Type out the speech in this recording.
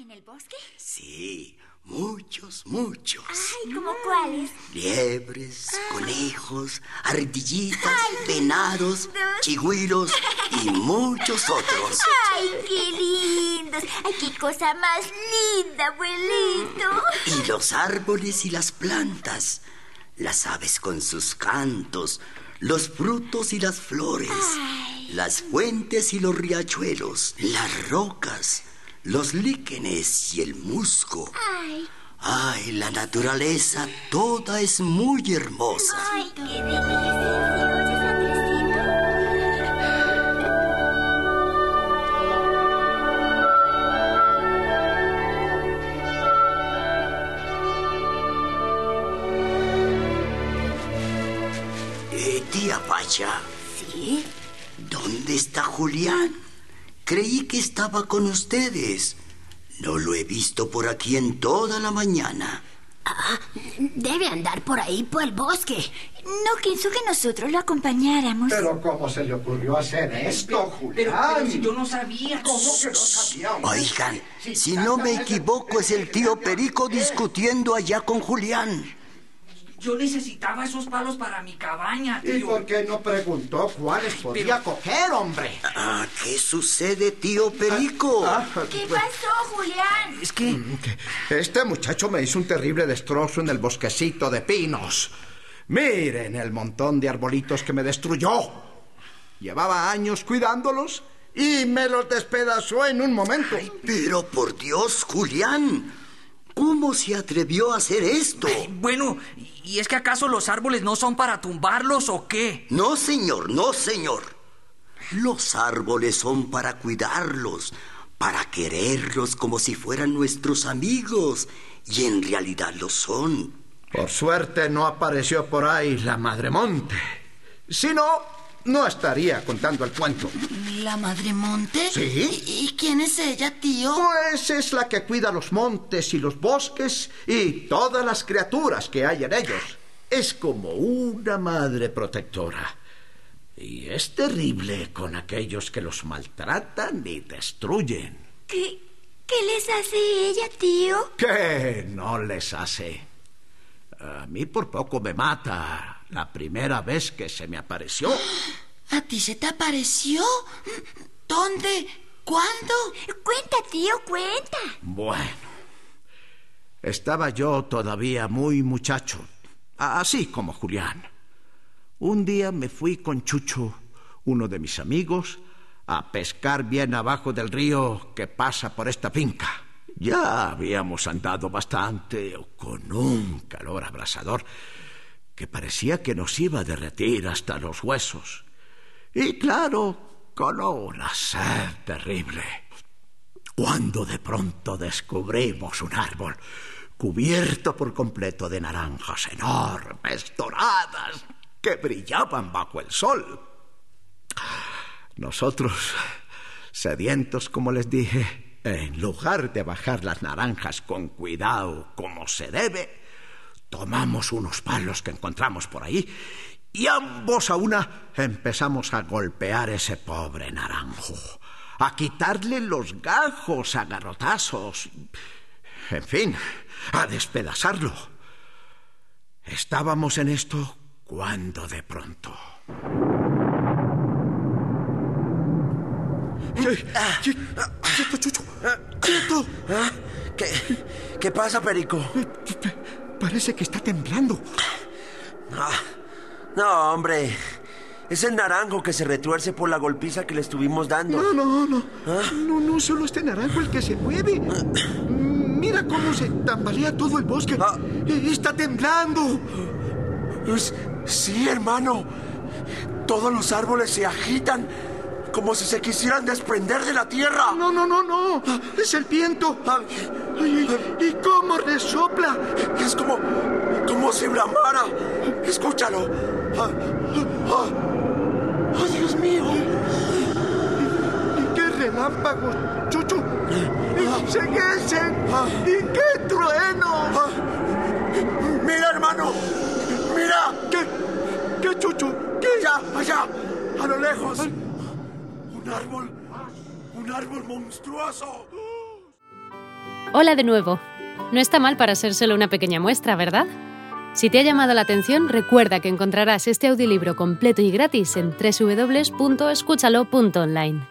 En el bosque? Sí, muchos, muchos. Ay, ¿como cuáles? Liebres, conejos, ardillitas, venados, chigüiros y muchos otros. Ay, qué lindos. Ay, qué cosa más linda, abuelito. Y los árboles y las plantas, las aves con sus cantos, los frutos y las flores, las fuentes y los riachuelos, las rocas, los líquenes y el musgo. Ay, Ay, la naturaleza toda es muy hermosa. ay, qué delicia. ¿Sí oyes, Andresito? Eh, tía Pacha, ¿Sí? ¿dónde está Julián? Creí que estaba con ustedes. No lo he visto por aquí en toda la mañana. Debe andar por ahí, por el bosque. No quiso que nosotros lo acompañáramos. Pero ¿cómo se le ocurrió hacer esto, Pero, Julián? pero si yo no sabía. ¿Cómo que no sabía? Oigan, si no me equivoco, es el tío Perico discutiendo allá con Julián. Yo necesitaba esos palos para mi cabaña, ¿Y tío. por qué no preguntó cuáles podía coger, hombre? Ah, ¿Qué sucede, tío Perico? Ah, ¿Qué pasó, Julián? Es que Este muchacho me hizo un terrible destrozo en el bosquecito de pinos. Miren el montón de arbolitos que me destruyó. Llevaba años cuidándolos y me los despedazó en un momento. Pero por Dios, Julián, ¿cómo se atrevió a hacer esto? bueno, ¿y es que acaso los árboles no son para tumbarlos o qué? No, señor, no, señor. Los árboles son para cuidarlos, para quererlos como si fueran nuestros amigos, y en realidad lo son. Por suerte no apareció por ahí la Madre Monte. Si no, no estaría contando el cuento. ¿La Madre Monte? Sí. ¿Y, y quién es ella, tío? Pues es la que cuida los montes y los bosques y todas las criaturas que hay en ellos. Es como una madre protectora. Y es terrible con aquellos que los maltratan y destruyen. ¿Qué, qué les hace ella, tío? ¿Qué no les hace? A mí por poco me mata la primera vez que se me apareció. ¿A ti se te apareció? ¿Dónde? ¿Cuándo? Cuenta, tío, cuenta. Bueno, estaba yo todavía muy muchacho, así como Julián. Un día me fui con Chucho, uno de mis amigos, a pescar bien abajo del río que pasa por esta finca. Ya habíamos andado bastante con un calor abrasador que parecía que nos iba a derretir hasta los huesos. Y claro, con una sed terrible cuando de pronto descubrimos un árbol cubierto por completo de naranjas enormes, doradas, que brillaban bajo el sol. Nosotros, sedientos como les dije, en lugar de bajar las naranjas con cuidado como se debe, tomamos unos palos que encontramos por ahí y ambos a una empezamos a golpear ese pobre naranjo, a quitarle los gajos a garrotazos, en fin, a despedazarlo. Estábamos en esto cuando de pronto... ¡Quieto, Chucho! ¡Quieto! ¿Qué, ¿Qué pasa, Perico? Parece que está temblando. No, hombre. Es el naranjo que se retuerce por la golpiza que le estuvimos dando. No, no, no. No, no, solo este naranjo el que se mueve. Mira cómo se tambalea todo el bosque. Ah. Está temblando. Sí, hermano. Todos los árboles se agitan como si se quisieran desprender de la tierra. No, no, no, no. Es el viento. ¿Y, y cómo resopla? Es como, como si bramara. Escúchalo. Ay, Dios mío. Qué relámpagos, Chuchu? Ah. ¡Seguesen! Ah. ¡Y qué trueno! Ah. ¡Mira, hermano! ¡Mira! ¿Qué? ¿Qué, Chuchu? ¿Qué? Allá, allá, a lo lejos. Un árbol. Un árbol monstruoso. Hola de nuevo. No está mal para ser solo una pequeña muestra, ¿verdad? Si te ha llamado la atención, recuerda que encontrarás este audiolibro completo y gratis en www.escúchalo.online.